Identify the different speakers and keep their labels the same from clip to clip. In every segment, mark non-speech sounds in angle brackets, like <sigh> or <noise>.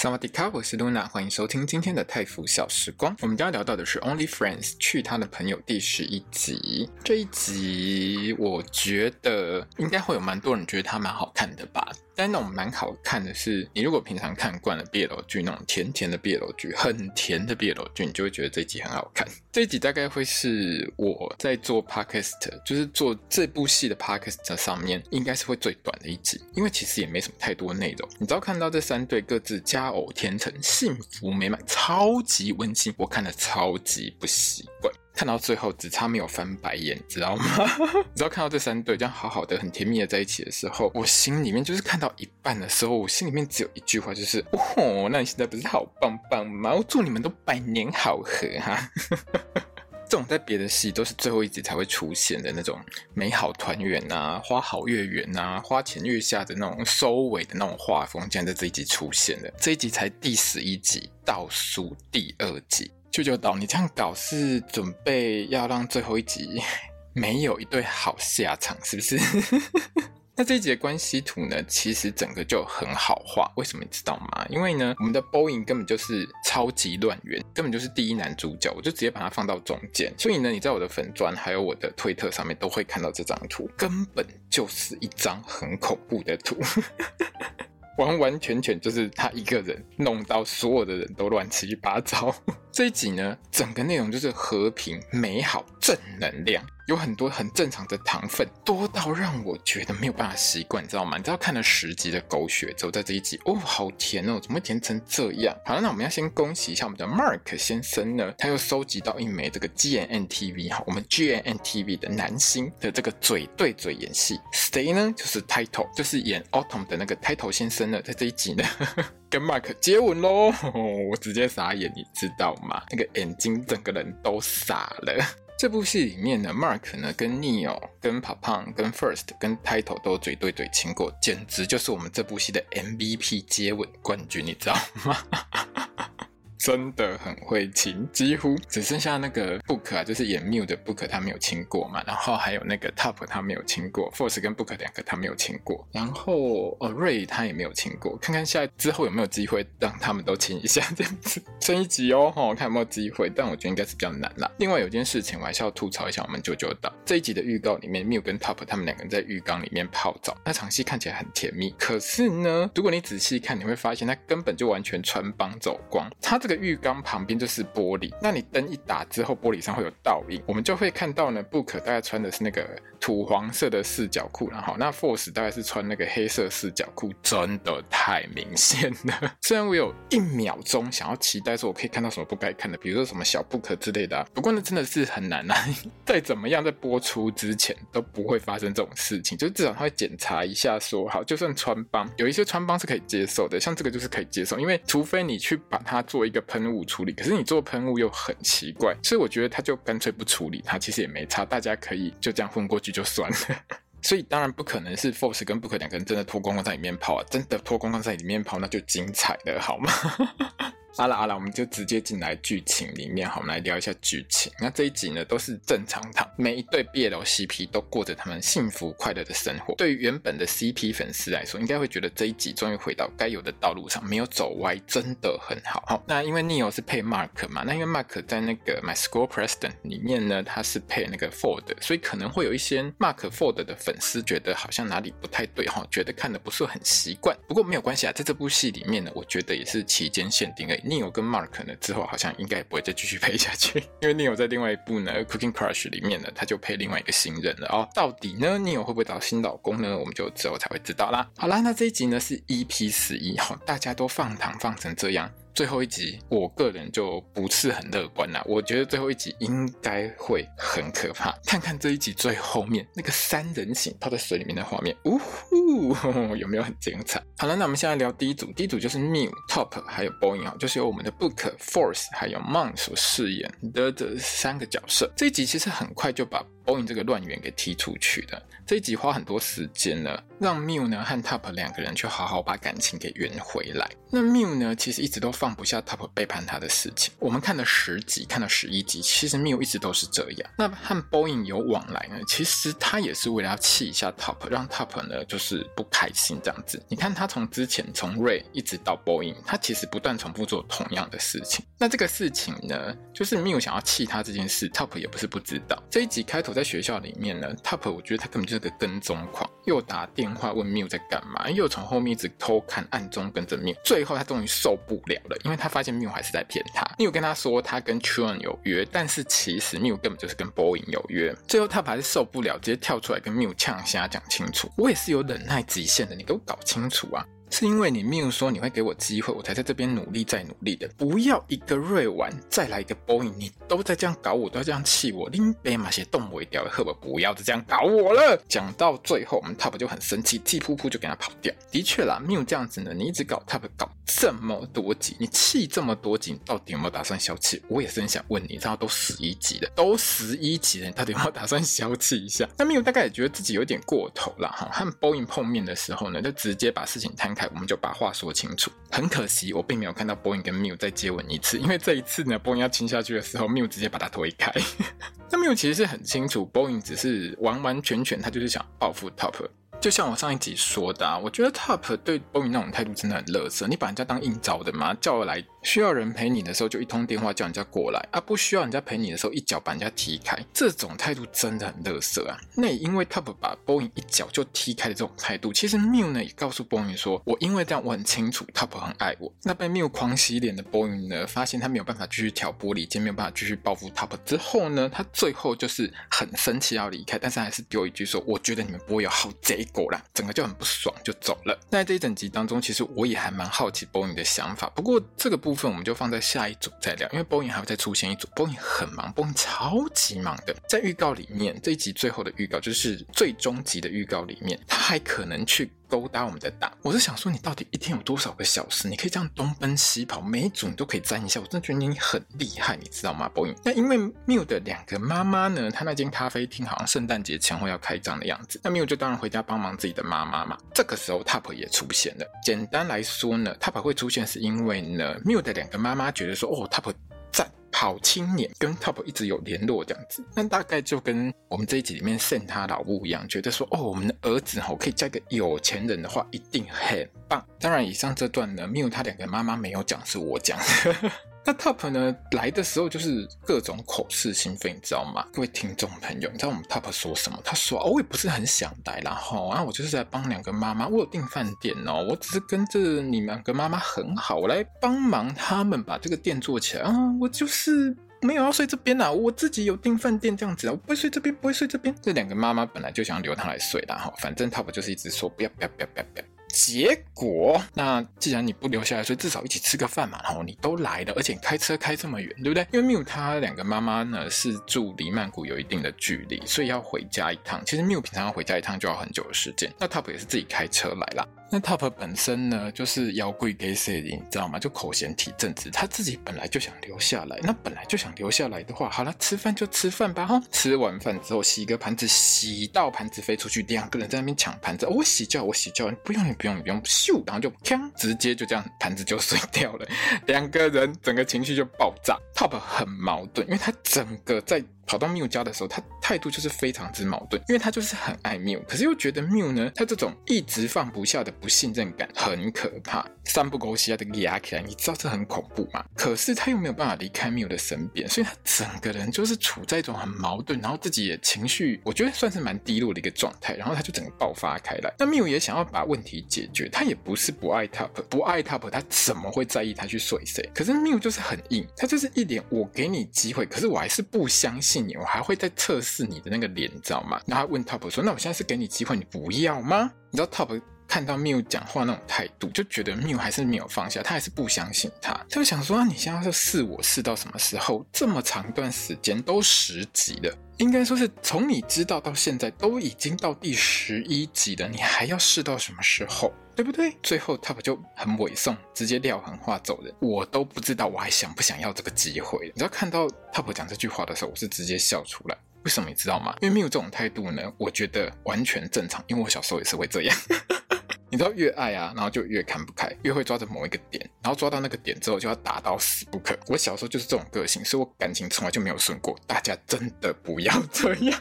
Speaker 1: 萨瓦迪卡，我是露娜，欢迎收听今天的泰服小时光。我们将要聊到的是《Only Friends》去他的朋友第十一集。这一集我觉得应该会有蛮多人觉得它蛮好看的吧。但那种蛮好看的是，你如果平常看惯了 BL 剧那种甜甜的 BL 剧，很甜的 BL 剧，你就会觉得这集很好看。<laughs> 这集大概会是我在做 Podcast，就是做这部戏的 Podcast 上面，应该是会最短的一集，因为其实也没什么太多内容。你只要看到这三对各自佳偶天成，幸福美满，超级温馨，我看得超级不习惯。看到最后只差没有翻白眼，知道吗？<laughs> 你知道看到这三对这样好好的、很甜蜜的在一起的时候，我心里面就是看到一半的时候，我心里面只有一句话，就是哦，那你现在不是好棒棒吗？我祝你们都百年好合哈。<laughs> 这种在别的戏都是最后一集才会出现的那种美好团圆啊，花好月圆啊，花前月下的那种收尾的那种画风，竟然在这一集出现了。这一集才第十一集，倒数第二集。舅舅岛，你这样搞是准备要让最后一集 <laughs> 没有一对好下场，是不是？<laughs> 那这一集的关系图呢，其实整个就很好画。为什么你知道吗？因为呢，我们的 Boeing 根本就是超级乱源，根本就是第一男主角，我就直接把它放到中间。所以呢，你在我的粉专还有我的推特上面都会看到这张图，根本就是一张很恐怖的图。<laughs> 完完全全就是他一个人弄到所有的人都乱七八糟。这一集呢，整个内容就是和平、美好、正能量。有很多很正常的糖分，多到让我觉得没有办法习惯，你知道吗？你知道看了十集的狗血之后，在这一集，哦，好甜哦，怎么会甜成这样？好了，那我们要先恭喜一下我们的 Mark 先生呢，他又收集到一枚这个 GNTV 哈，我们 GNTV 的男星的这个嘴对嘴演戏，谁呢？就是 Title，就是演 Autumn 的那个 Title 先生呢，在这一集呢，呵呵跟 Mark 接吻喽，<laughs> 我直接傻眼，你知道吗？那个眼睛整个人都傻了。这部戏里面呢，Mark 呢跟 Neo、跟 Papang、跟 First、跟 Title 都嘴对嘴亲过，简直就是我们这部戏的 MVP 接吻冠军，你知道吗？<laughs> 真的很会亲，几乎只剩下那个 Book 啊，就是演 Mew 的 Book，他没有亲过嘛。然后还有那个 Top，他没有亲过；Force 跟 Book 两个他没有亲过。然后呃 Ray 他也没有亲过。看看下之后有没有机会让他们都亲一下，这样子。<laughs> 升一集哦，哈，看有没有机会。但我觉得应该是比较难啦。另外有件事情我还是要吐槽一下我们九九岛这一集的预告里面，Mew 跟 Top 他们两个人在浴缸里面泡澡，那场戏看起来很甜蜜。可是呢，如果你仔细看，你会发现他根本就完全穿帮走光，他这这个浴缸旁边就是玻璃，那你灯一打之后，玻璃上会有倒影，我们就会看到呢，Book 大概穿的是那个土黄色的四角裤，然后那 Force 大概是穿那个黑色四角裤，真的太明显了。虽然我有一秒钟想要期待说我可以看到什么不该看的，比如说什么小 Book 之类的，不过那真的是很难啊。<laughs> 再怎么样，在播出之前都不会发生这种事情，就至少他会检查一下说，说好，就算穿帮，有一些穿帮是可以接受的，像这个就是可以接受，因为除非你去把它做一个喷雾。处理，可是你做喷雾又很奇怪，所以我觉得他就干脆不处理它，其实也没差，大家可以就这样混过去就算了。<laughs> 所以当然不可能是 Force 跟 Book 两个人真的脱光光在里面跑啊，真的脱光光在里面跑那就精彩了，好吗？好了好了，我们就直接进来剧情里面，好，我们来聊一下剧情。那这一集呢，都是正常堂，每一对 BL CP 都过着他们幸福快乐的生活。对于原本的 CP 粉丝来说，应该会觉得这一集终于回到该有的道路上，没有走歪，真的很好。好，那因为 Neo 是配 Mark 嘛，那因为 Mark 在那个 My School President 里面呢，他是配那个 Ford，所以可能会有一些 Mark Ford 的粉丝觉得好像哪里不太对哈，觉得看的不是很习惯。不过没有关系啊，在这部戏里面呢，我觉得也是期间限定的 Neo 跟 Mark 呢，之后好像应该也不会再继续配下去，因为 Neo 在另外一部呢《Cooking Crush》里面呢，他就配另外一个新人了哦。到底呢，Neo 会不会找新老公呢？我们就之后才会知道啦。好啦，那这一集呢是 EP 十一，哈，大家都放糖放成这样。最后一集，我个人就不是很乐观啦。我觉得最后一集应该会很可怕。看看这一集最后面那个三人行泡在水里面的画面，呜呼，<laughs> 有没有很精彩？好了，那我们现在聊第一组，第一组就是 Mew、Top 还有 Boing 啊，就是由我们的 Book、Force 还有 Mon 所饰演的这三个角色。这一集其实很快就把 Boing 这个乱源给踢出去的。这一集花很多时间呢，让 Mew 呢和 Top 两个人去好好把感情给圆回来。那 Mew 呢，其实一直都放放不下 Top 背叛他的事情。我们看了十集，看了十一集，其实 Miu 一直都是这样。那和 Boeing 有往来呢，其实他也是为了要气一下 Top，让 Top 呢就是不开心这样子。你看他从之前从 Ray 一直到 Boeing，他其实不断重复做同样的事情。那这个事情呢，就是 Mew 想要气他这件事，Top 也不是不知道。这一集开头在学校里面呢，Top 我觉得他根本就是个跟踪狂，又打电话问 Mew 在干嘛，又从后面一直偷看，暗中跟着 Mew。最后他终于受不了了，因为他发现 Mew 还是在骗他。Mew 跟他说他跟 Chun 有约，但是其实 Mew 根本就是跟 Boing 有约。最后他还是受不了，直接跳出来跟 Mew 呛瞎讲清楚。我也是有忍耐极限的，你给我搞清楚啊！是因为你谬说你会给我机会，我才在这边努力再努力的。不要一个瑞玩再来一个 Boing，你都在这样搞我，都要这样气我，拎杯马些动我一掉，赫伯不要再这样搞我了。讲到最后，我们 Top 就很生气，气噗噗就给他跑掉。的确啦谬这样子呢，你一直搞 Top 搞这么多集，你气这么多集，你到底有没有打算消气？我也是很想问你，然后都十一集了，都十一集了，你到底有没有打算消气一下？那 Mew 大概也觉得自己有点过头了哈，和 Boing 碰面的时候呢，就直接把事情摊开，我们就把话。说清楚，很可惜，我并没有看到 Boing 跟 Mew 再接吻一次，因为这一次呢，Boing 要亲下去的时候，Mew 直接把他推开。那 Mew 其实是很清楚，Boing 只是完完全全，他就是想报复 Top。就像我上一集说的啊，我觉得 Top 对 Boing 那种态度真的很垃圾。你把人家当应招的吗？叫来需要人陪你的时候就一通电话叫人家过来啊，不需要人家陪你的时候一脚把人家踢开，这种态度真的很垃圾啊。那也因为 Top 把 Boing 一脚就踢开的这种态度，其实 Miu 呢也告诉 Boing 说，我因为这样我很清楚 Top 很爱我。那被 Miu 狂洗脸的 Boing 呢，发现他没有办法继续挑拨离间，没有办法继续报复 Top 之后呢，他最后就是很生气要离开，但是还是丢一句说，我觉得你们不会有好结果然，整个就。很不爽就走了。那在这一整集当中，其实我也还蛮好奇 Boing 的想法。不过这个部分我们就放在下一组再聊，因为 Boing 还会再出现一组。Boing 很忙，Boing 超级忙的。在预告里面，这一集最后的预告就是最终集的预告里面，他还可能去。勾搭我们的档，我是想说，你到底一天有多少个小时？你可以这样东奔西跑，每一组你都可以沾一下。我真的觉得你很厉害，你知道吗，Boy？那因为 Miu 的两个妈妈呢，她那间咖啡厅好像圣诞节前后要开张的样子，那 Miu 就当然回家帮忙自己的妈妈嘛。这个时候 Top 也出现了。简单来说呢，Top 会出现是因为呢，Miu 的两个妈妈觉得说，哦，Top。在跑青年，跟 Top 一直有联络这样子，那大概就跟我们这一集里面剩他老母一样，觉得说哦，我们的儿子吼可以嫁个有钱人的话，一定很棒。当然，以上这段呢没有他两个妈妈没有讲，是我讲的。那 Top 呢来的时候就是各种口是心非，你知道吗？各位听众朋友，你知道我们 Top 说什么？他说：“哦，我也不是很想来然后，啊，我就是在帮两个妈妈，我有订饭店哦，我只是跟着你们两个妈妈很好，我来帮忙他们把这个店做起来啊，我就是没有要睡这边啦，我自己有订饭店这样子啊，我不会睡这边，不会睡这边。这两个妈妈本来就想留他来睡的哈，反正 Top 就是一直说不要，不要，不要，不要，不要。”结果，那既然你不留下来，所以至少一起吃个饭嘛。然后你都来了，而且开车开这么远，对不对？因为 Mew 他两个妈妈呢是住离曼谷有一定的距离，所以要回家一趟。其实 Mew 平常要回家一趟就要很久的时间。那 Top 也是自己开车来啦。那 Top 本身呢，就是妖怪给谁的，你知道吗？就口嫌体正直，他自己本来就想留下来。那本来就想留下来的话，好了，吃饭就吃饭吧哈。吃完饭之后，洗个盘子，洗到盘子飞出去，两个人在那边抢盘子。我洗脚，我洗脚，不用，你不用，不用，咻，然后就锵，直接就这样盘子就碎掉了。两个人整个情绪就爆炸。Top 很矛盾，因为他整个在。跑到 Mew 家的时候，他态度就是非常之矛盾，因为他就是很爱 Mew，可是又觉得 Mew 呢，他这种一直放不下的不信任感很可怕，三不狗血的压起来，你知道这很恐怖吗？可是他又没有办法离开 Mew 的身边，所以他整个人就是处在一种很矛盾，然后自己也情绪，我觉得算是蛮低落的一个状态，然后他就整个爆发开来。那 Mew 也想要把问题解决，他也不是不爱 Top，不爱 Top，他怎么会在意他去睡谁？可是 Mew 就是很硬，他就是一脸我给你机会，可是我还是不相信。我还会再测试你的那个脸，你知道吗？然后他问 Top 说：“那我现在是给你机会，你不要吗？”你知道 Top 看到 Miu 讲话那种态度，就觉得 Miu 还是没有放下，他还是不相信他。他就想说：“那，你现在是试我试到什么时候？这么长一段时间都十级了，应该说是从你知道到现在都已经到第十一集了，你还要试到什么时候？对不对？”最后 Top 就很猥琐，直接撂狠话走人。我都不知道我还想不想要这个机会。你知道看到 Top 讲这句话的时候，我是直接笑出来。为什么你知道吗？因为没有这种态度呢，我觉得完全正常。因为我小时候也是会这样。你知道越爱啊，然后就越看不开，越会抓着某一个点，然后抓到那个点之后就要打到死不可。我小时候就是这种个性，所以我感情从来就没有顺过。大家真的不要 <laughs> 这样。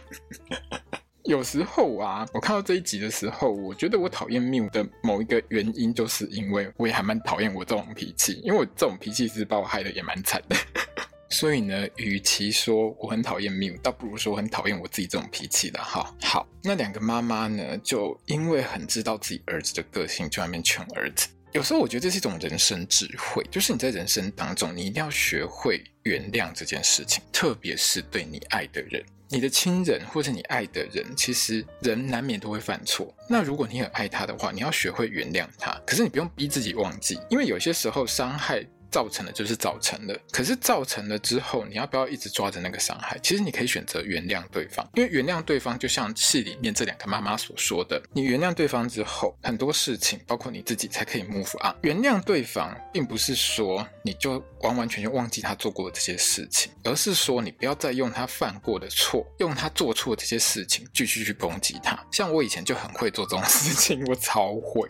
Speaker 1: 有时候啊，我看到这一集的时候，我觉得我讨厌谬的某一个原因，就是因为我也还蛮讨厌我这种脾气，因为我这种脾气是把我害得也蛮惨的。所以呢，与其说我很讨厌 Miu，倒不如说我很讨厌我自己这种脾气的哈。好，那两个妈妈呢，就因为很知道自己儿子的个性，就在那边劝儿子。有时候我觉得这是一种人生智慧，就是你在人生当中，你一定要学会原谅这件事情，特别是对你爱的人，你的亲人或者你爱的人，其实人难免都会犯错。那如果你很爱他的话，你要学会原谅他，可是你不用逼自己忘记，因为有些时候伤害。造成的就是造成了，可是造成了之后，你要不要一直抓着那个伤害？其实你可以选择原谅对方，因为原谅对方就像戏里面这两个妈妈所说的，你原谅对方之后，很多事情包括你自己才可以 move on。原谅对方，并不是说你就完完全全忘记他做过的这些事情，而是说你不要再用他犯过的错，用他做错的这些事情继续去攻击他。像我以前就很会做这种事情，我超会。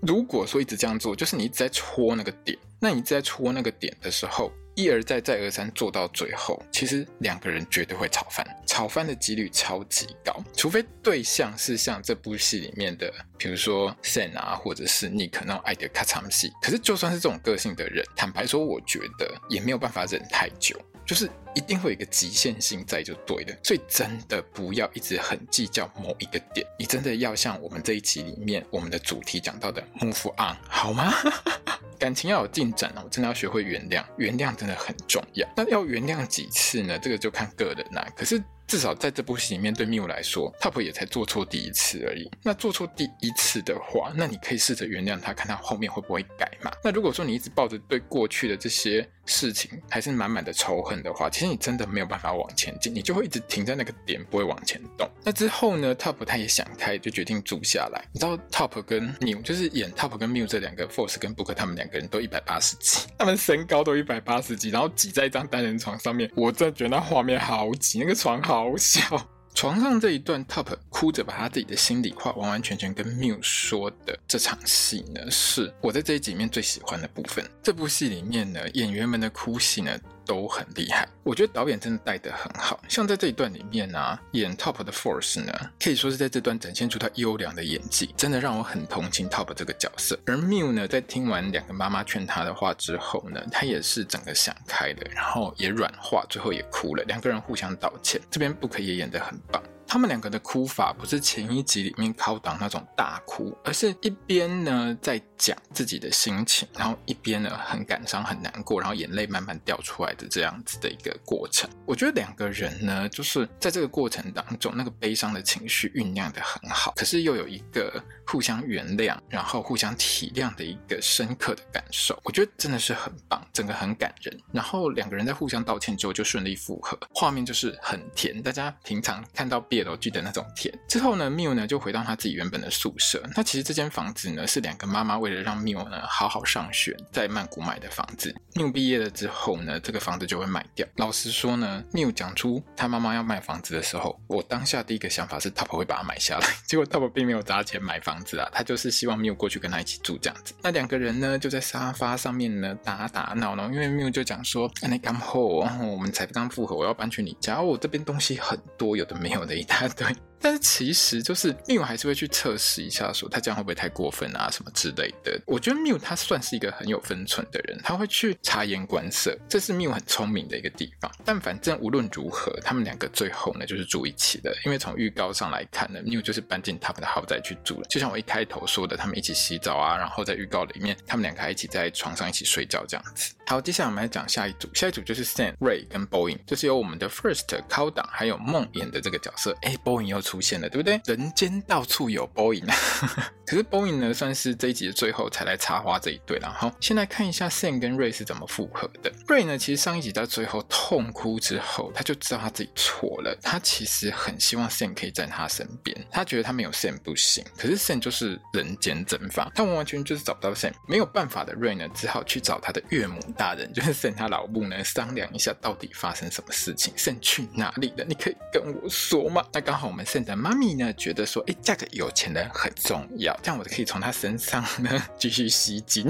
Speaker 1: 如果说一直这样做，就是你一直在戳那个点。那你在戳那个点的时候，一而再再而三做到最后，其实两个人绝对会吵翻，吵翻的几率超级高。除非对象是像这部戏里面的，比如说 Sam 啊，或者是 Nick 那种爱的咔嚓戏。可是就算是这种个性的人，坦白说，我觉得也没有办法忍太久，就是一定会有一个极限性在就对了。所以真的不要一直很计较某一个点，你真的要像我们这一集里面我们的主题讲到的 move on 好吗？<laughs> 感情要有进展哦，我真的要学会原谅，原谅真的很重要。那要原谅几次呢？这个就看个人啦。可是。至少在这部戏里面，对 Miu 来说，Top 也才做错第一次而已。那做错第一次的话，那你可以试着原谅他，看他后面会不会改嘛。那如果说你一直抱着对过去的这些事情还是满满的仇恨的话，其实你真的没有办法往前进，你就会一直停在那个点，不会往前动。那之后呢，Top 他也想开，就决定住下来。你知道 Top 跟 Miu 就是演 Top 跟 Miu 这两个，Force 跟 Book 他们两个人都一百八十几，<laughs> 他们身高都一百八十几，然后挤在一张单人床上面，我真的觉得那画面好挤，那个床好小。床上这一段，Top 哭着把他自己的心里话完完全全跟 Miu 说的这场戏呢，是我在这一集里面最喜欢的部分。这部戏里面呢，演员们的哭戏呢，都很厉害，我觉得导演真的带得很好。像在这一段里面啊，演 Top 的 Force 呢，可以说是在这段展现出他优良的演技，真的让我很同情 Top 这个角色。而 Miu 呢，在听完两个妈妈劝他的话之后呢，他也是整个想开了，然后也软化，最后也哭了。两个人互相道歉，这边 Book 也演得很棒。他们两个的哭法不是前一集里面靠档那种大哭，而是一边呢在讲自己的心情，然后一边呢很感伤、很难过，然后眼泪慢慢掉出来的这样子的一个过程。我觉得两个人呢，就是在这个过程当中，那个悲伤的情绪酝酿的很好，可是又有一个互相原谅，然后互相体谅的一个深刻的感受。我觉得真的是很棒，整个很感人。然后两个人在互相道歉之后就顺利复合，画面就是很甜。大家平常看到别的。记的那种甜之后呢，Miu 呢就回到他自己原本的宿舍。那其实这间房子呢是两个妈妈为为了让缪呢好好上学，在曼谷买的房子。缪毕业了之后呢，这个房子就会卖掉。老实说呢缪讲出他妈妈要卖房子的时候，我当下第一个想法是 Top 会把它买下来。<laughs> 结果 Top 并没有砸钱买房子啊，他就是希望缪过去跟他一起住这样子。那两个人呢就在沙发上面呢打打闹闹，因为缪就讲说：“你刚好，我们才刚复合，我要搬去你家，我这边东西很多，有的没有的一大堆。”但是其实就是 Miu 还是会去测试一下，说他这样会不会太过分啊，什么之类的。我觉得 Miu 他算是一个很有分寸的人，他会去察言观色，这是 Miu 很聪明的一个地方。但反正无论如何，他们两个最后呢就是住一起的，因为从预告上来看呢，Miu 就是搬进他们的豪宅去住了。就像我一开头说的，他们一起洗澡啊，然后在预告里面，他们两个还一起在床上一起睡觉这样子。好，接下来我们来讲下一组，下一组就是 Sam、Ray 跟 Boeing，就是由我们的 First 高档还有梦演的这个角色。哎，Boeing 又出现了，对不对？人间到处有 Boeing。<laughs> 可是 Boeing 呢，算是这一集的最后才来插花这一对了。好，先来看一下 Sam 跟 Ray 是怎么复合的。Ray 呢，其实上一集到最后痛哭之后，他就知道他自己错了。他其实很希望 Sam 可以在他身边，他觉得他没有 Sam 不行。可是 Sam 就是人间蒸发，他完完全全就是找不到 Sam，没有办法的 Ray 呢，只好去找他的岳母大人，<laughs> 就是剩他老母呢，商量一下到底发生什么事情剩去哪里了？你可以跟我说吗？那刚好我们 Sam 的妈咪呢，觉得说，哎，嫁给有钱人很重要，这样我就可以从他身上呢继续吸金。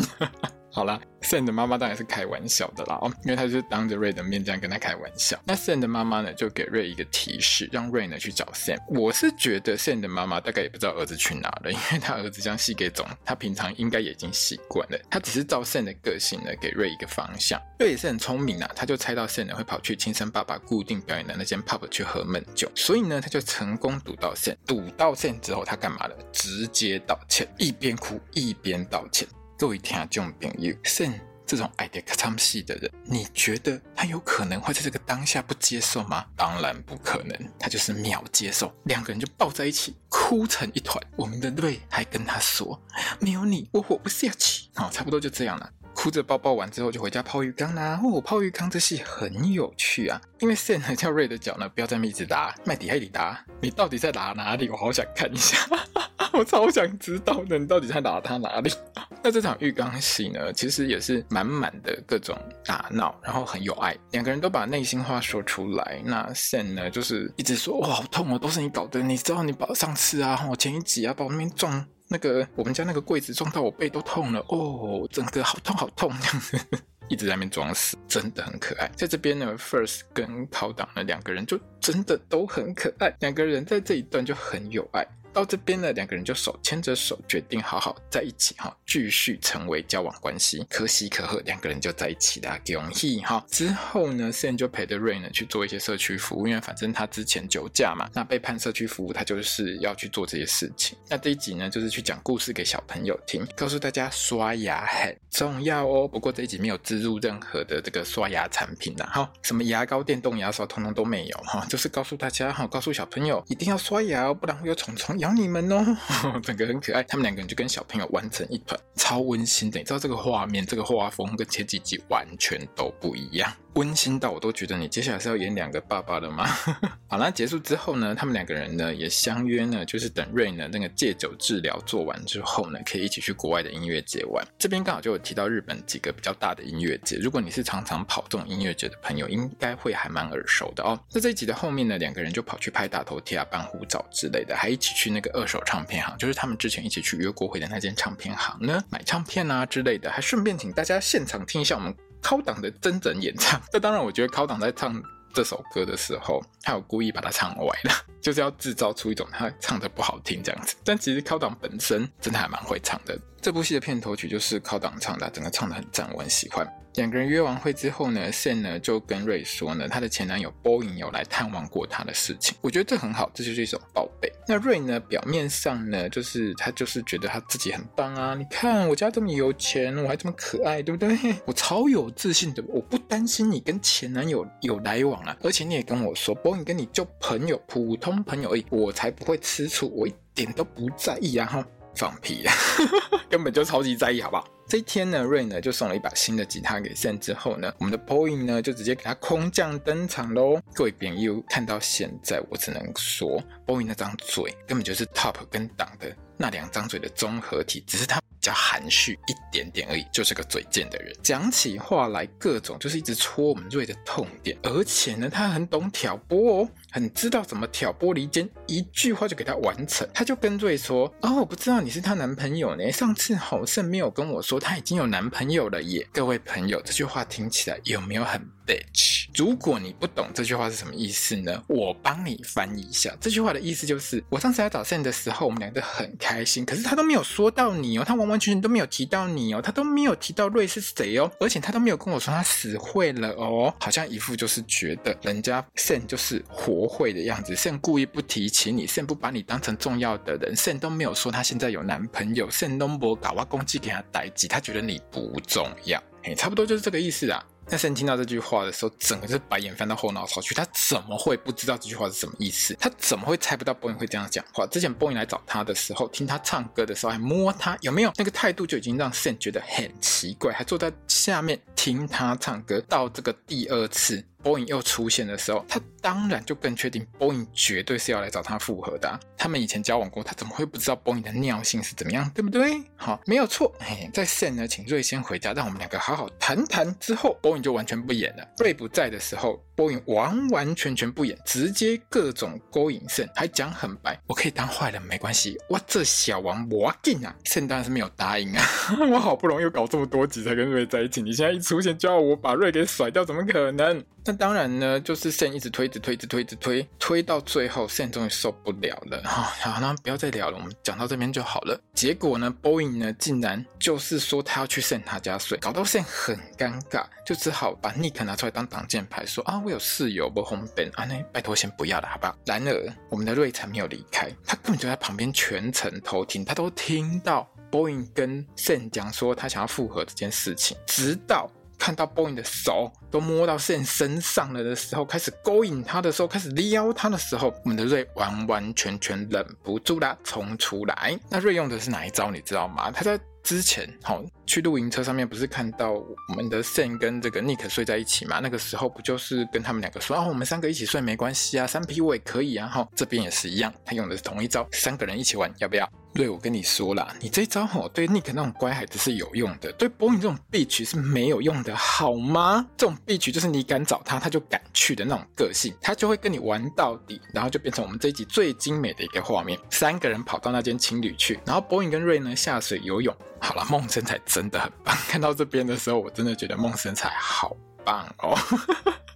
Speaker 1: 好啦。Sam 的妈妈当然是开玩笑的啦，哦，因为他就是当着 Ray 的面这样跟他开玩笑。那 Sam 的妈妈呢，就给 Ray 一个提示，让 Ray 呢去找 Sam。我是觉得 Sam 的妈妈大概也不知道儿子去哪了，<laughs> 因为他儿子这样戏给总，他平常应该也已经习惯了。他只是照 Sam 的个性呢，给 Ray 一个方向。Ray 也是很聪明啊，他就猜到 Sam 呢会跑去亲生爸爸固定表演的那间 pub 去喝闷酒，所以呢，他就成功堵到 Sam。堵到 Sam 之后，他干嘛了？直接道歉，一边哭一边道歉。各位听众朋友，Sam 这种爱的唱戏的人，你觉得他有可能会在这个当下不接受吗？当然不可能，他就是秒接受，两个人就抱在一起，哭成一团。我们的瑞还跟他说：“没有你，我活不下去。”好，差不多就这样了。哭着抱抱完之后，就回家泡浴缸啦。哦，泡浴缸这戏很有趣啊，因为 Sam 叫瑞的脚呢，不要在那边一直打，麦迪还得打，你到底在打哪里？我好想看一下。<laughs> 我超想知道的，你到底在打他哪里？<laughs> 那这场浴缸戏呢，其实也是满满的各种打闹，然后很有爱，两个人都把内心话说出来。那 Sam 呢，就是一直说哇，好痛哦，都是你搞的。你知道你把上次啊，我前一集啊，把我那边撞那个我们家那个柜子撞到我背都痛了哦，整个好痛好痛这样子，<laughs> 一直在那边装死，真的很可爱。在这边呢，First 跟考党呢两个人就真的都很可爱，两个人在这一段就很有爱。到这边呢，两个人就手牵着手，决定好好在一起哈，继续成为交往关系。可喜可贺，两个人就在一起了，恭喜哈！之后呢，Sam 就陪着 Ray 呢去做一些社区服务，因为反正他之前酒驾嘛，那被判社区服务，他就是要去做这些事情。那这一集呢，就是去讲故事给小朋友听，告诉大家刷牙很重要哦。不过这一集没有植入任何的这个刷牙产品啦，哈，什么牙膏、电动牙刷，通通都没有哈，就是告诉大家哈，告诉小朋友一定要刷牙哦，不然会有虫虫咬。你们哦，<laughs> 整个很可爱，他们两个人就跟小朋友玩成一团，超温馨的。你知道这个画面、这个画风跟前几集完全都不一样。温馨到我都觉得你接下来是要演两个爸爸了吗？<laughs> 好了，结束之后呢，他们两个人呢也相约呢，就是等瑞呢那个戒酒治疗做完之后呢，可以一起去国外的音乐节玩。这边刚好就有提到日本几个比较大的音乐节，如果你是常常跑这种音乐节的朋友，应该会还蛮耳熟的哦。在这一集的后面呢，两个人就跑去拍大头贴啊、办护照之类的，还一起去那个二手唱片行，就是他们之前一起去约过会的那间唱片行呢，买唱片啊之类的，还顺便请大家现场听一下我们。高党的真人演唱，这当然，我觉得高党在唱这首歌的时候，他有故意把它唱歪了，<laughs> 就是要制造出一种他唱的不好听这样子。但其实高党本身真的还蛮会唱的。这部戏的片头曲就是高党唱的，整个唱的很赞，我很喜欢。两个人约完会之后呢，Sam 呢就跟瑞说呢，她的前男友 Boeing 有来探望过她的事情。我觉得这很好，这就是一种报备。那瑞呢，表面上呢，就是他就是觉得他自己很棒啊，你看我家这么有钱，我还这么可爱，对不对？<laughs> 我超有自信的，我不担心你跟前男友有来往啊。而且你也跟我说，Boeing 跟你就朋友，普通朋友而已，我才不会吃醋，我一点都不在意啊！哈，放屁啊，<laughs> 根本就超级在意，好不好？这一天呢，Ray 呢就送了一把新的吉他给 Sam 之后呢，我们的 Boeing 呢就直接给他空降登场喽。各位朋友看到现在，我只能说，Boeing 那张嘴根本就是 Top 跟党的那两张嘴的综合体，只是他。比较含蓄一点点而已，就是个嘴贱的人，讲起话来各种就是一直戳我们瑞的痛点，而且呢，他很懂挑拨哦，很知道怎么挑拨离间，一句话就给他完成。他就跟瑞说：“哦，我不知道你是他男朋友呢，上次好像没有跟我说她已经有男朋友了耶。”各位朋友，这句话听起来有没有很 bitch？如果你不懂这句话是什么意思呢？我帮你翻译一下。这句话的意思就是，我上次来找慎的时候，我们两个很开心，可是他都没有说到你哦，他完完全全都没有提到你哦，他都没有提到瑞是谁哦，而且他都没有跟我说他死会了哦，好像一副就是觉得人家慎就是活会的样子慎故意不提起你慎不把你当成重要的人慎都没有说他现在有男朋友，Sam 都没搞挖攻击给他逮鸡，他觉得你不重要，嘿，差不多就是这个意思啊。那 Sam 听到这句话的时候，整个是白眼翻到后脑勺去。他怎么会不知道这句话是什么意思？他怎么会猜不到波音会这样讲话？之前波音来找他的时候，听他唱歌的时候还摸他，有没有那个态度就已经让 Sam 觉得很奇怪，还坐在下面听他唱歌。到这个第二次 Boyn 又出现的时候，他当然就更确定 Boeing 绝对是要来找他复合的啊。他们以前交往过，他怎么会不知道 Boyn 的尿性是怎么样？对不对？好，没有错。嘿，在 Sam 呢，请瑞先回家，让我们两个好好谈谈。之后，Boyn 就完全不演了。瑞不在的时候，Boyn 完完全全不演，直接各种勾引 Sam，还讲很白，我可以当坏人没关系。哇，这小王我劲啊！Sam 当然是没有答应啊。<laughs> 我好不容易搞这么多集才跟瑞在一起，你现在一出现就要我把瑞给甩掉，怎么可能？那当然呢，就是圣一直推，一直推，一直推，一直推，推到最后圣终于受不了了。好，那不要再聊了，我们讲到这边就好了。结果呢，Boeing 呢竟然就是说他要去圣他家睡，搞到圣很尴尬，就只好把 Nick 拿出来当挡箭牌，说啊，我有室友不红本啊，那拜托先不要了，好不好？然而我们的瑞才没有离开，他根本就在旁边全程偷听，他都听到 Boeing 跟 Sam 讲说他想要复合这件事情，直到。看到 Boy 的手都摸到线身上了的时候，开始勾引他的时候，开始撩他的时候，我们的瑞完完全全忍不住啦，冲出来。那瑞用的是哪一招，你知道吗？他在之前，好去露营车上面，不是看到我们的 Sam 跟这个 Nick 睡在一起吗？那个时候不就是跟他们两个说，哦，我们三个一起睡没关系啊，三 P 我也可以啊。哈，这边也是一样，他用的是同一招，三个人一起玩，要不要？对，我跟你说啦，你这一招吼，对 Nick 那种乖孩子是有用的，对 Boeing 这种 bitch 是没有用的，好吗？这种 bitch 就是你敢找他，他就敢去的那种个性，他就会跟你玩到底，然后就变成我们这一集最精美的一个画面：三个人跑到那间情侣去，然后 Boeing 跟 Ray 呢下水游泳。好了，梦真才真真的很棒，<laughs> 看到这边的时候，我真的觉得梦身材好棒哦。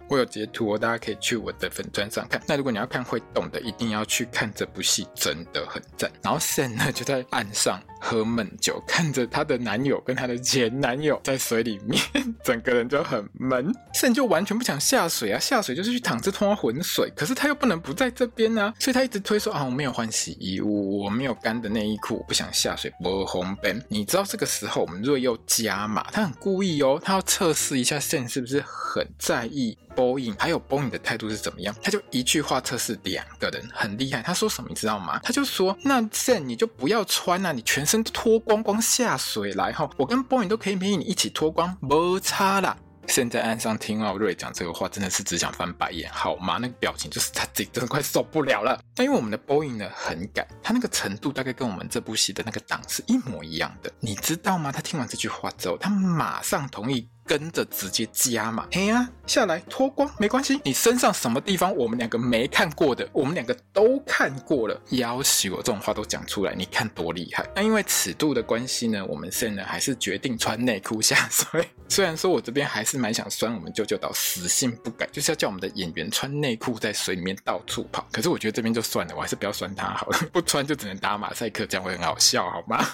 Speaker 1: 我有截图哦，大家可以去我的粉专上看。那如果你要看会动的，一定要去看这部戏，真的很赞。然后 Sam 呢就在岸上喝闷酒，看着她的男友跟她的前男友在水里面，<laughs> 整个人就很闷。Sam 就完全不想下水啊，下水就是去淌这滩浑水。可是他又不能不在这边啊，所以他一直推说啊，我没有换洗衣物，我没有干的内衣裤，我不想下水。不红奔，你知道这个时候我们瑞又加码，他很故意哦，他要测试一下 Sam 是不是很在意。Boy 还有 boy 的态度是怎么样？他就一句话测试两个人，很厉害。他说什么你知道吗？他就说：“那 Sam 你就不要穿啊，你全身脱光光下水来哈，我跟 boy 都可以陪你一起脱光，没差啦。”现在岸上听奥瑞讲这个话，真的是只想翻白眼，好吗？那个表情就是他自己真的快受不了了。但因为我们的 Boeing 呢很赶，他那个程度大概跟我们这部戏的那个档是一模一样的，你知道吗？他听完这句话之后，他马上同意。跟着直接加嘛，嘿呀、啊，下来脱光没关系，你身上什么地方我们两个没看过的，我们两个都看过了。要挟我这种话都讲出来，你看多厉害。那因为尺度的关系呢，我们现在还是决定穿内裤下水。<laughs> 虽然说我这边还是蛮想酸我们舅舅岛死性不改，就是要叫我们的演员穿内裤在水里面到处跑。可是我觉得这边就算了，我还是不要酸他好了，<laughs> 不穿就只能打马赛克，这样会很好笑，好吗？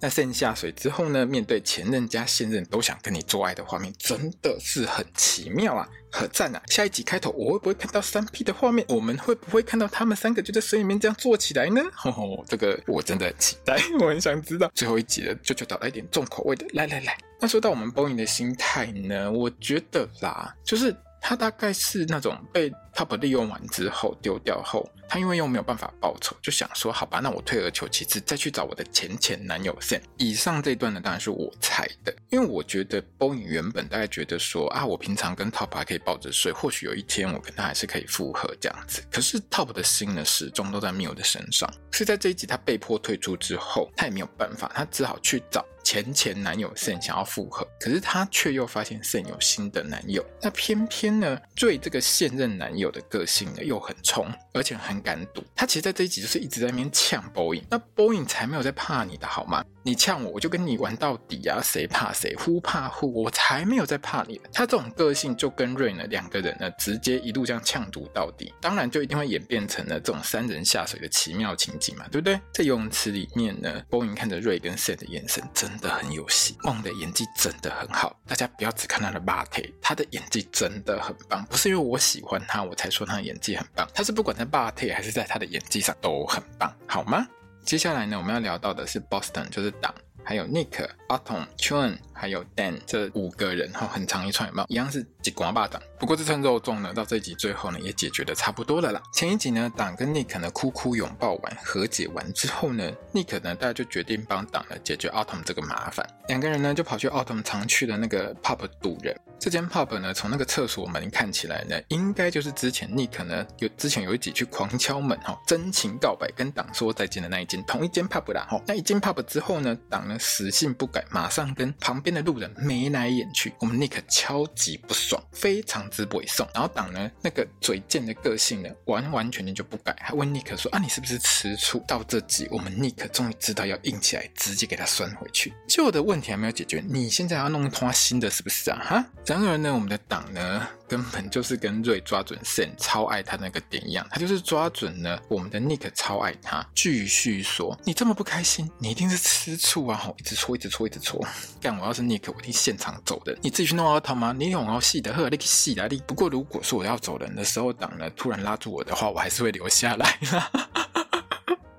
Speaker 1: 那 Sam 下水之后呢？面对前任加现任都想跟你做爱的画面，真的是很奇妙啊，很赞啊！下一集开头我会不会看到三 P 的画面？我们会不会看到他们三个就在水里面这样做起来呢？<laughs> 吼吼，这个我真的很期待，我很想知道。最后一集了，就就找来点重口味的，来来来。那说到我们 b o 的心态呢？我觉得啦，就是。他大概是那种被 Top 利用完之后丢掉后，他因为又没有办法报仇，就想说好吧，那我退而求其次，再去找我的前前男友先。以上这段呢，当然是我猜的，因为我觉得 Boeing 原本大概觉得说啊，我平常跟 Top 还可以抱着睡，或许有一天我跟他还是可以复合这样子。可是 Top 的心呢，始终都在 Miu 的身上，是在这一集他被迫退出之后，他也没有办法，他只好去找。前前男友盛想要复合，可是她却又发现盛有新的男友。那偏偏呢，对这个现任男友的个性呢又很冲，而且很敢赌。他其实在这一集就是一直在那边呛 Boeing，那 Boeing 才没有在怕你的好吗？你呛我，我就跟你玩到底啊！谁怕谁，呼怕呼，我才没有在怕你。他这种个性就跟瑞呢两个人呢，直接一路这样呛赌到底，当然就一定会演变成了这种三人下水的奇妙情景嘛，对不对？在游泳池里面呢，，Boeing 看着瑞跟 Sam 的眼神真的很有戏，梦的演技真的很好。大家不要只看他的八 K，他的演技真的很棒，不是因为我喜欢他我才说他的演技很棒，他是不管在八 K 还是在他的演技上都很棒，好吗？接下来呢，我们要聊到的是 Boston，就是党，还有 Nick、Autumn、Chun，还有 Dan 这五个人哈，很长一串有没有？一样是几光巴党。不过这串肉粽呢，到这一集最后呢，也解决的差不多了啦。前一集呢，党跟 Nick 呢哭哭拥抱完，和解完之后呢，Nick 呢，大家就决定帮党呢解决 Autumn 这个麻烦。两个人呢，就跑去 Autumn 常去的那个 pub 堵人。这间 pub 呢，从那个厕所门看起来呢，应该就是之前 Nick 呢有之前有一集去狂敲门哈，真情告白跟党说再见的那一间同一间 pub 啦哈。那一间 pub 之后呢，党呢死性不改，马上跟旁边的路人眉来眼去。我们 Nick 超级不爽，非常之不会送。然后党呢那个嘴贱的个性呢，完完全全就不改，还问 Nick 说啊，你是不是吃醋？到这集我们 Nick 终于知道要硬起来，直接给他酸回去。旧的问题还没有解决，你现在要弄他新的，是不是啊？哈？然而呢，我们的党呢，根本就是跟瑞抓准 Sam 超爱他那个点一样，他就是抓准了，我们的 Nick 超爱他。继续说，你这么不开心，你一定是吃醋啊！吼，一直戳，一直戳，一直戳。干，我要是 Nick，我一定现场走的。你自己去弄奥特吗？你有好戏的，呵，你去戏来力。不过如果说我要走人的时候，党呢突然拉住我的话，我还是会留下来。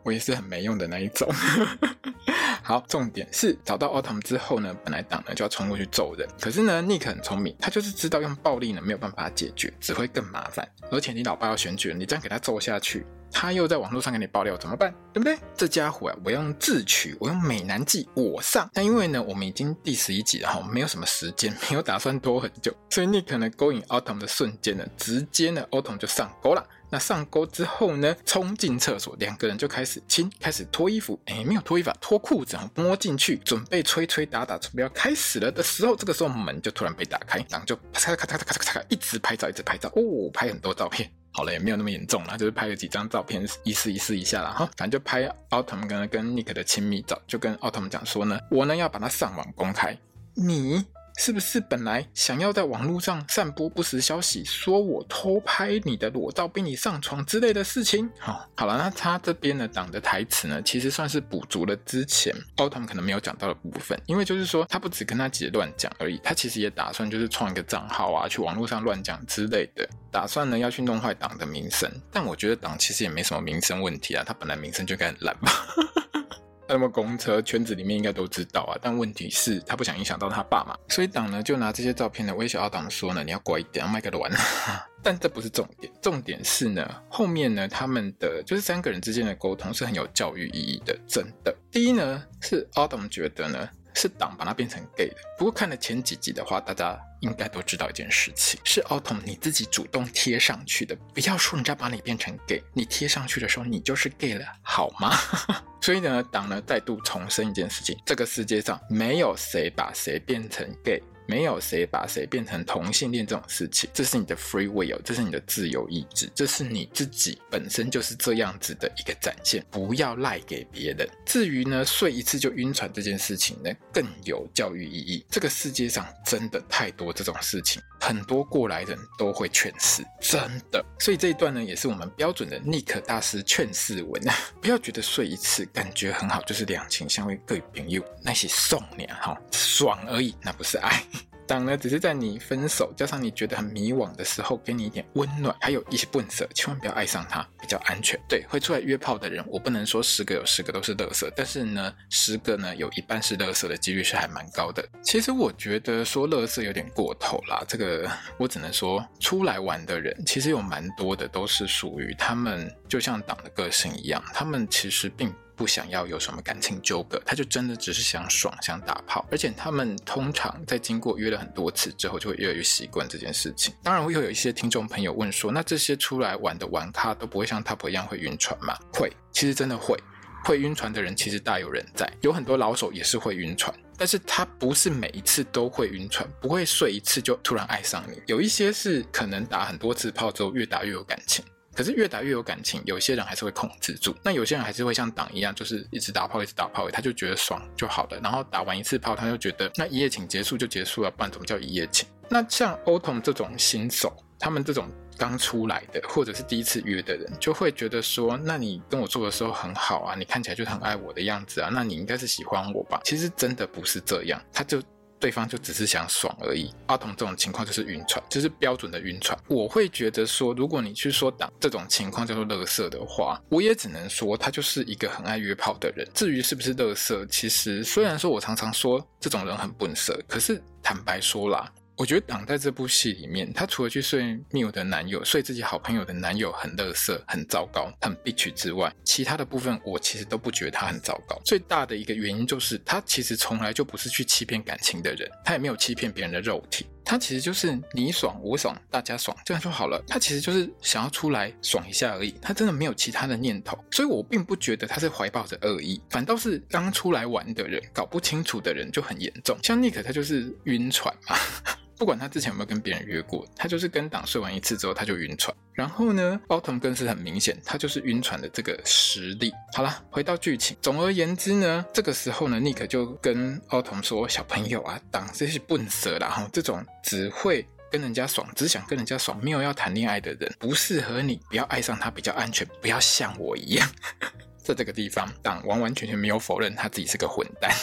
Speaker 1: 我也是很没用的那一种。<laughs> 好，重点是找到 Autumn 之后呢，本来党呢就要冲过去揍人，可是呢，Nick 很聪明，他就是知道用暴力呢没有办法解决，只会更麻烦。而且你老爸要选举了，你这样给他揍下去，他又在网络上给你爆料，怎么办？对不对？这家伙啊，我要用智取，我用美男计，我上。那因为呢，我们已经第十一集了哈，没有什么时间，没有打算拖很久，所以 Nick 呢勾引 <laughs> Autumn 的瞬间呢，直接呢 Autumn 就上钩了。那上钩之后呢，冲进厕所，两个人就开始亲，开始脱衣服，哎，没有脱衣服，脱裤子，摸进去，准备吹吹打打，准备要开始了的时候，这个时候门就突然被打开，然后就咔嚓咔嚓咔嚓咔嚓咔嚓，一直拍照，一直拍照，哦，拍很多照片，好了，也没有那么严重了，就是拍了几张照片，意思意思一下啦。哈，反正就拍奥特曼跟跟 Nick 的亲密照，就跟奥特曼讲说呢，我呢要把它上网公开，你。是不是本来想要在网络上散播不实消息，说我偷拍你的裸照逼你上床之类的事情？好、好了，那他这边的党的台词呢，其实算是补足了之前奥特曼可能没有讲到的部分，因为就是说他不只跟他姐乱讲而已，他其实也打算就是创一个账号啊，去网络上乱讲之类的，打算呢要去弄坏党的名声。但我觉得党其实也没什么名声问题啊，他本来名声就该很烂吧。那么公车圈子里面应该都知道啊，但问题是，他不想影响到他爸嘛，所以党呢就拿这些照片呢威胁阿党说呢，你要乖一点，要麦克的玩。<laughs> 但这不是重点，重点是呢，后面呢他们的就是三个人之间的沟通是很有教育意义的，真的。第一呢是阿党觉得呢是党把它变成 gay 的，不过看了前几集的话，大家。应该都知道一件事情，是 Autumn 你自己主动贴上去的。不要说人家把你变成 gay，你贴上去的时候你就是 gay 了，好吗？<laughs> 所以呢，党呢再度重申一件事情：这个世界上没有谁把谁变成 gay。没有谁把谁变成同性恋这种事情，这是你的 free will，这是你的自由意志，这是你自己本身就是这样子的一个展现，不要赖给别人。至于呢，睡一次就晕船这件事情呢，更有教育意义。这个世界上真的太多这种事情，很多过来人都会劝世，真的。所以这一段呢，也是我们标准的 Nick 大师劝世文啊，<laughs> 不要觉得睡一次感觉很好，就是两情相悦各位朋友，那些送你哈，爽而已，那不是爱。党呢，只是在你分手加上你觉得很迷惘的时候，给你一点温暖，还有一些不舍，千万不要爱上他，比较安全。对，会出来约炮的人，我不能说十个有十个都是垃圾，但是呢，十个呢有一半是垃圾的几率是还蛮高的。其实我觉得说垃圾有点过头啦，这个我只能说，出来玩的人其实有蛮多的都是属于他们，就像党的个性一样，他们其实并。不想要有什么感情纠葛，他就真的只是想爽，想打炮。而且他们通常在经过约了很多次之后，就会越来越习惯这件事情。当然会有一些听众朋友问说，那这些出来玩的玩咖都不会像 Top 一样会晕船吗？会，其实真的会。会晕船的人其实大有人在，有很多老手也是会晕船，但是他不是每一次都会晕船，不会睡一次就突然爱上你。有一些是可能打很多次炮之后越打越有感情。可是越打越有感情，有些人还是会控制住，那有些人还是会像党一样，就是一直打炮，一直打炮，他就觉得爽就好了。然后打完一次炮，他就觉得那一夜情结束就结束了，不然怎么叫一夜情？那像 Autumn 这种新手，他们这种刚出来的或者是第一次约的人，就会觉得说，那你跟我做的时候很好啊，你看起来就很爱我的样子啊，那你应该是喜欢我吧？其实真的不是这样，他就。对方就只是想爽而已。阿童这种情况就是晕船，就是标准的晕船。我会觉得说，如果你去说打这种情况叫做乐色的话，我也只能说他就是一个很爱约炮的人。至于是不是乐色，其实虽然说我常常说这种人很笨色，可是坦白说啦。我觉得党在这部戏里面，他除了去睡密友的男友、睡自己好朋友的男友很垃圾、很糟糕、很 bitch 之外，其他的部分我其实都不觉得他很糟糕。最大的一个原因就是，他其实从来就不是去欺骗感情的人，他也没有欺骗别人的肉体，他其实就是你爽我爽大家爽，这样就好了。他其实就是想要出来爽一下而已，他真的没有其他的念头，所以我并不觉得他是怀抱着恶意，反倒是刚出来玩的人搞不清楚的人就很严重。像 Nick 他就是晕船嘛。不管他之前有没有跟别人约过，他就是跟党睡完一次之后他就晕船。然后呢，Autumn 更是很明显，他就是晕船的这个实力。好了，回到剧情。总而言之呢，这个时候呢，Nick 就跟 Autumn 说：“小朋友啊，党这是笨蛇啦，哈，这种只会跟人家爽，只想跟人家爽，没有要谈恋爱的人，不适合你，不要爱上他比较安全，不要像我一样。<laughs> ”在这个地方，党完完全全没有否认他自己是个混蛋。<laughs>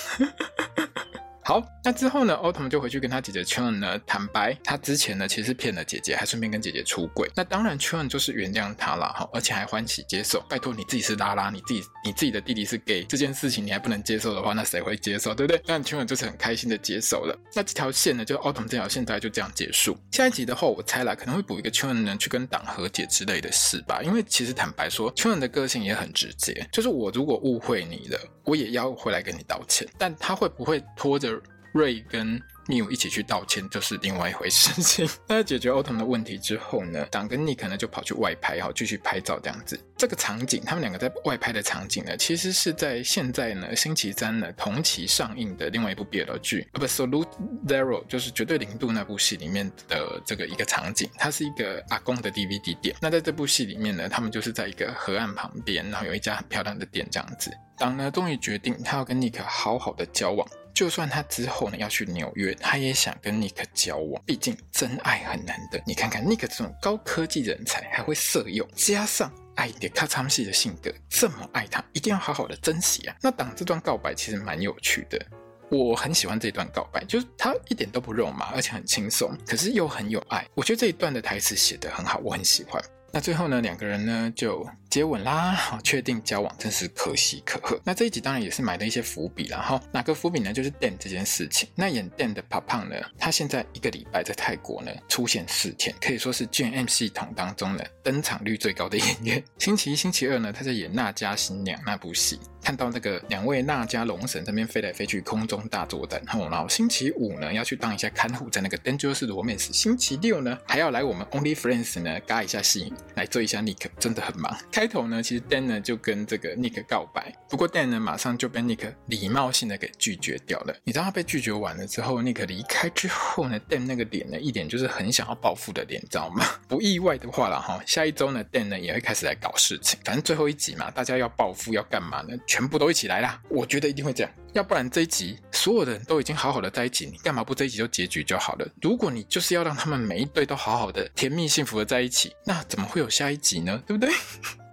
Speaker 1: 好，那之后呢，Autumn 就回去跟他姐姐 Chun 呢坦白，他之前呢其实骗了姐姐，还顺便跟姐姐出轨。那当然 Chun 就是原谅他了哈，而且还欢喜接受。拜托你自己是拉拉，你自己你自己的弟弟是 gay 这件事情你还不能接受的话，那谁会接受，对不对？那 Chun 就是很开心的接受了。那这条线呢，就 Autumn 这条线大概就这样结束。下一集的话，我猜啦，可能会补一个 Chun 呢去跟党和解之类的事吧。因为其实坦白说，Chun 的个性也很直接，就是我如果误会你了，我也要回来跟你道歉。但他会不会拖着？瑞跟 Miu 一起去道歉，就是另外一回事情。<laughs> 那解决 Autumn 的问题之后呢，党跟 Nick 呢就跑去外拍，好继续拍照这样子。这个场景，他们两个在外拍的场景呢，其实是在现在呢星期三呢同期上映的另外一部 BL 剧，Absolute Zero，就是绝对零度那部戏里面的这个一个场景。它是一个阿公的 DVD 店。那在这部戏里面呢，他们就是在一个河岸旁边，然后有一家很漂亮的店这样子。党呢终于决定，他要跟 Nick 好好的交往。就算他之后呢要去纽约，他也想跟 Nick 交往。毕竟真爱很难得。你看看 Nick 这种高科技人才，还会色诱，加上爱点咔嚓戏的性格，这么爱他，一定要好好的珍惜啊。那党这段告白其实蛮有趣的，我很喜欢这段告白，就是他一点都不肉麻，而且很轻松，可是又很有爱。我觉得这一段的台词写得很好，我很喜欢。那最后呢，两个人呢就接吻啦，好，确定交往，真是可喜可贺。那这一集当然也是埋了一些伏笔了哈。哪个伏笔呢？就是 Dan 这件事情。那演 Dan 的 Papa 呢，他现在一个礼拜在泰国呢出现四天，可以说是 GM 系统当中呢登场率最高的演员。<laughs> 星期一、星期二呢，他在演《娜迦新娘》那部戏，看到那个两位娜迦龙神在那边飞来飞去，空中大作战。然后星期五呢要去当一下看护，在那个 Dangerous Romance。星期六呢还要来我们 Only Friends 呢嘎一下戏。来做一下，Nick 真的很忙。开头呢，其实 Dan 呢就跟这个 Nick 告白，不过 Dan 呢马上就被 Nick 礼貌性的给拒绝掉了。你知道他被拒绝完了之后，Nick 离开之后呢，Dan 那个脸呢，一脸就是很想要报复的脸，知道吗？不意外的话了哈，下一周呢，Dan 呢也会开始来搞事情。反正最后一集嘛，大家要报复要干嘛呢？全部都一起来啦！我觉得一定会这样。要不然这一集所有的人都已经好好的在一起，你干嘛不这一集就结局就好了？如果你就是要让他们每一对都好好的甜蜜幸福的在一起，那怎么会有下一集呢？对不对？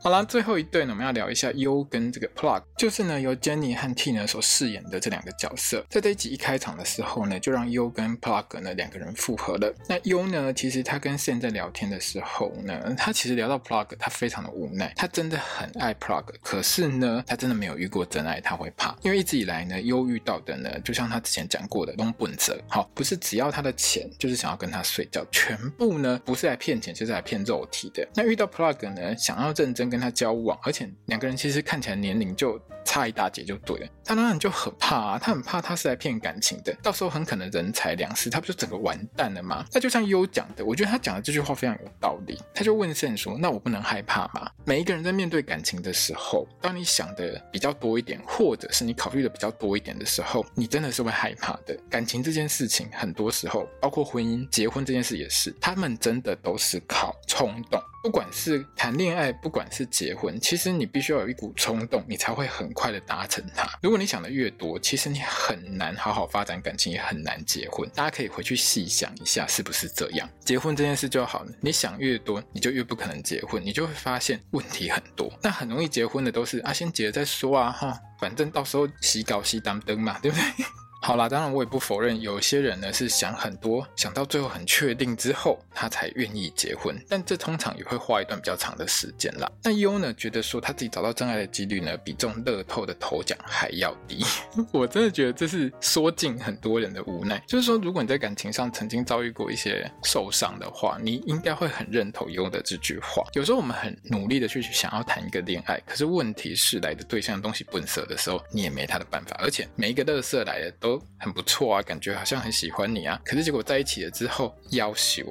Speaker 1: 好啦，最后一对呢，我们要聊一下 U 跟这个 Plug，就是呢由 Jenny 和 T 呢所饰演的这两个角色。在这一集一开场的时候呢，就让 U 跟 Plug 呢两个人复合了。那 U 呢，其实他跟 Sam 在聊天的时候呢，他其实聊到 Plug，他非常的无奈。他真的很爱 Plug，可是呢，他真的没有遇过真爱，他会怕。因为一直以来呢，U 遇到的呢，就像他之前讲过的，都本泽好，不是只要他的钱，就是想要跟他睡觉，全部呢不是来骗钱，就是来骗肉体的。那遇到 Plug 呢，想要认真跟跟他交往，而且两个人其实看起来年龄就差一大截就对了。他当然就很怕啊，他很怕他是来骗感情的，到时候很可能人财两失，他不就整个完蛋了吗？那就像优讲的，我觉得他讲的这句话非常有道理。他就问圣说：“那我不能害怕吗？”每一个人在面对感情的时候，当你想的比较多一点，或者是你考虑的比较多一点的时候，你真的是会害怕的。感情这件事情，很多时候，包括婚姻、结婚这件事也是，他们真的都是靠冲动。不管是谈恋爱，不管是结婚，其实你必须要有一股冲动，你才会很快的达成它。如果你想的越多，其实你很难好好发展感情，也很难结婚。大家可以回去细想一下，是不是这样？结婚这件事就好了，你想越多，你就越不可能结婚，你就会发现问题很多。那很容易结婚的都是啊，先结了再说啊，哈，反正到时候洗稿洗当灯嘛，对不对？好啦，当然我也不否认，有些人呢是想很多，想到最后很确定之后，他才愿意结婚。但这通常也会花一段比较长的时间啦。那优呢，觉得说他自己找到真爱的几率呢，比中乐透的头奖还要低。<laughs> 我真的觉得这是说尽很多人的无奈。就是说，如果你在感情上曾经遭遇过一些受伤的话，你应该会很认同优的这句话。有时候我们很努力的去想要谈一个恋爱，可是问题是来的对象东西笨色的时候，你也没他的办法。而且每一个乐色来的都。很不错啊，感觉好像很喜欢你啊，可是结果在一起了之后，夭寿，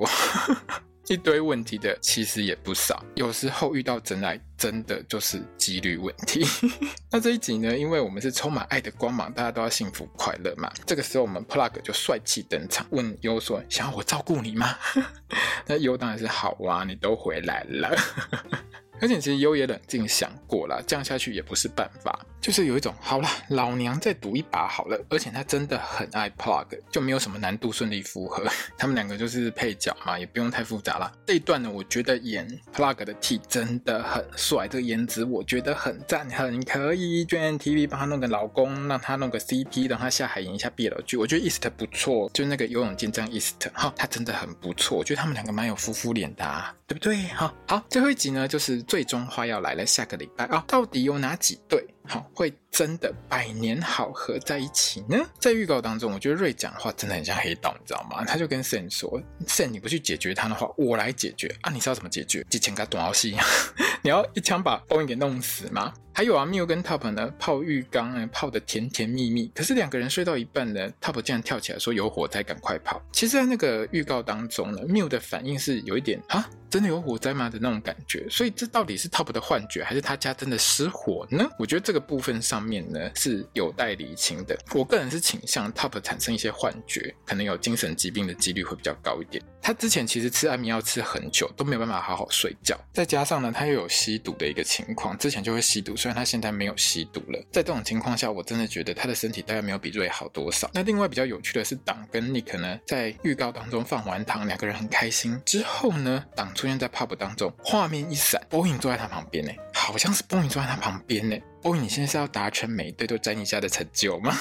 Speaker 1: <laughs> 一堆问题的其实也不少。有时候遇到真爱，真的就是几率问题。<laughs> 那这一集呢，因为我们是充满爱的光芒，大家都要幸福快乐嘛。这个时候，我们 Plug 就帅气登场，问优说：“想要我照顾你吗？” <laughs> 那优当然是好啊，你都回来了。而且其实优也冷静想过了，这样下去也不是办法，就是有一种好了，老娘再赌一把好了。而且他真的很爱 Plug，就没有什么难度顺利复合，<laughs> 他们两个就是配角嘛，也不用太复杂了。这一段呢，我觉得演 Plug 的 T 真的很帅，这个颜值我觉得很赞，很可以。GMMTV 帮他弄个老公，让他弄个 CP，让他下海演一下 BL 剧，我觉得 East 不错，就那个游泳健将 East 哈，他真的很不错，我觉得他们两个蛮有夫妇脸的，啊，对不对？好，好，最后一集呢，就是。最终花要来了，下个礼拜啊，到底有哪几对好会真的百年好合在一起呢？在预告当中，我觉得瑞讲的话真的很像黑道，你知道吗？他就跟 Sen 说：“Sen，你不去解决他的话，我来解决啊！你知道怎么解决？之前个短戏，<laughs> 你要一枪把 Boeing 给弄死吗？”还有啊，Miu 跟 Top 呢泡浴缸呢泡的甜甜蜜蜜，可是两个人睡到一半呢，Top 竟然跳起来说有火灾，赶快跑。其实，在那个预告当中呢，Miu 的反应是有一点啊，真的有火灾吗的那种感觉。所以这到底是 Top 的幻觉，还是他家真的失火呢？我觉得这个部分上面呢是有待厘清的。我个人是倾向 Top 产生一些幻觉，可能有精神疾病的几率会比较高一点。他之前其实吃安眠药吃很久都没有办法好好睡觉，再加上呢他又有吸毒的一个情况，之前就会吸毒。虽然他现在没有吸毒了，在这种情况下，我真的觉得他的身体大概没有比瑞好多少。那另外比较有趣的是，党跟尼克呢，在预告当中放完糖，两个人很开心。之后呢，党出现在 pub 当中，画面一闪波音坐在他旁边呢，好像是波音坐在他旁边呢。波音你现在是要达成每一对都沾一下的成就吗？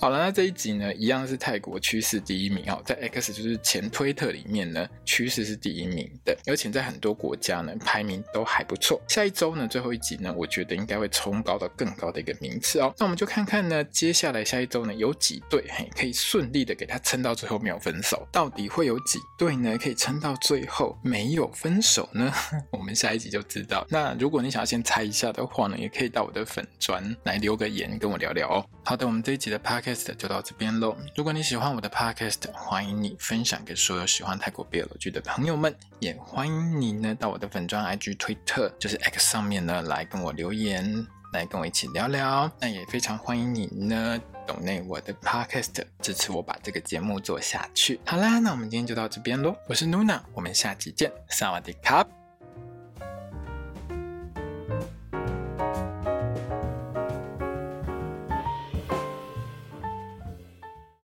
Speaker 1: 好了，那这一集呢，一样是泰国趋势第一名哦，在 X 就是前推特里面呢，趋势是第一名的，而且在很多国家呢，排名都还不错。下一周呢，最后一集呢，我觉得应该会冲高到更高的一个名次哦。那我们就看看呢，接下来下一周呢，有几对嘿可以顺利的给他撑到最后没有分手，到底会有几对呢，可以撑到最后没有分手呢？<laughs> 我们下一集就知道。那如果你想要先猜一下的话呢，也可以到我的粉专来留个言跟我聊聊哦。好的，我们这一集的 PARK Podcast 就到这边喽。如果你喜欢我的 podcast，欢迎你分享给所有喜欢泰国 BL 剧的朋友们，也欢迎你呢到我的粉专 IG 推特就是 X 上面呢来跟我留言，来跟我一起聊聊。那也非常欢迎你呢懂内我的 podcast，支持我把这个节目做下去。好啦，那我们今天就到这边喽。我是 Nuna，我们下期见，萨瓦迪卡。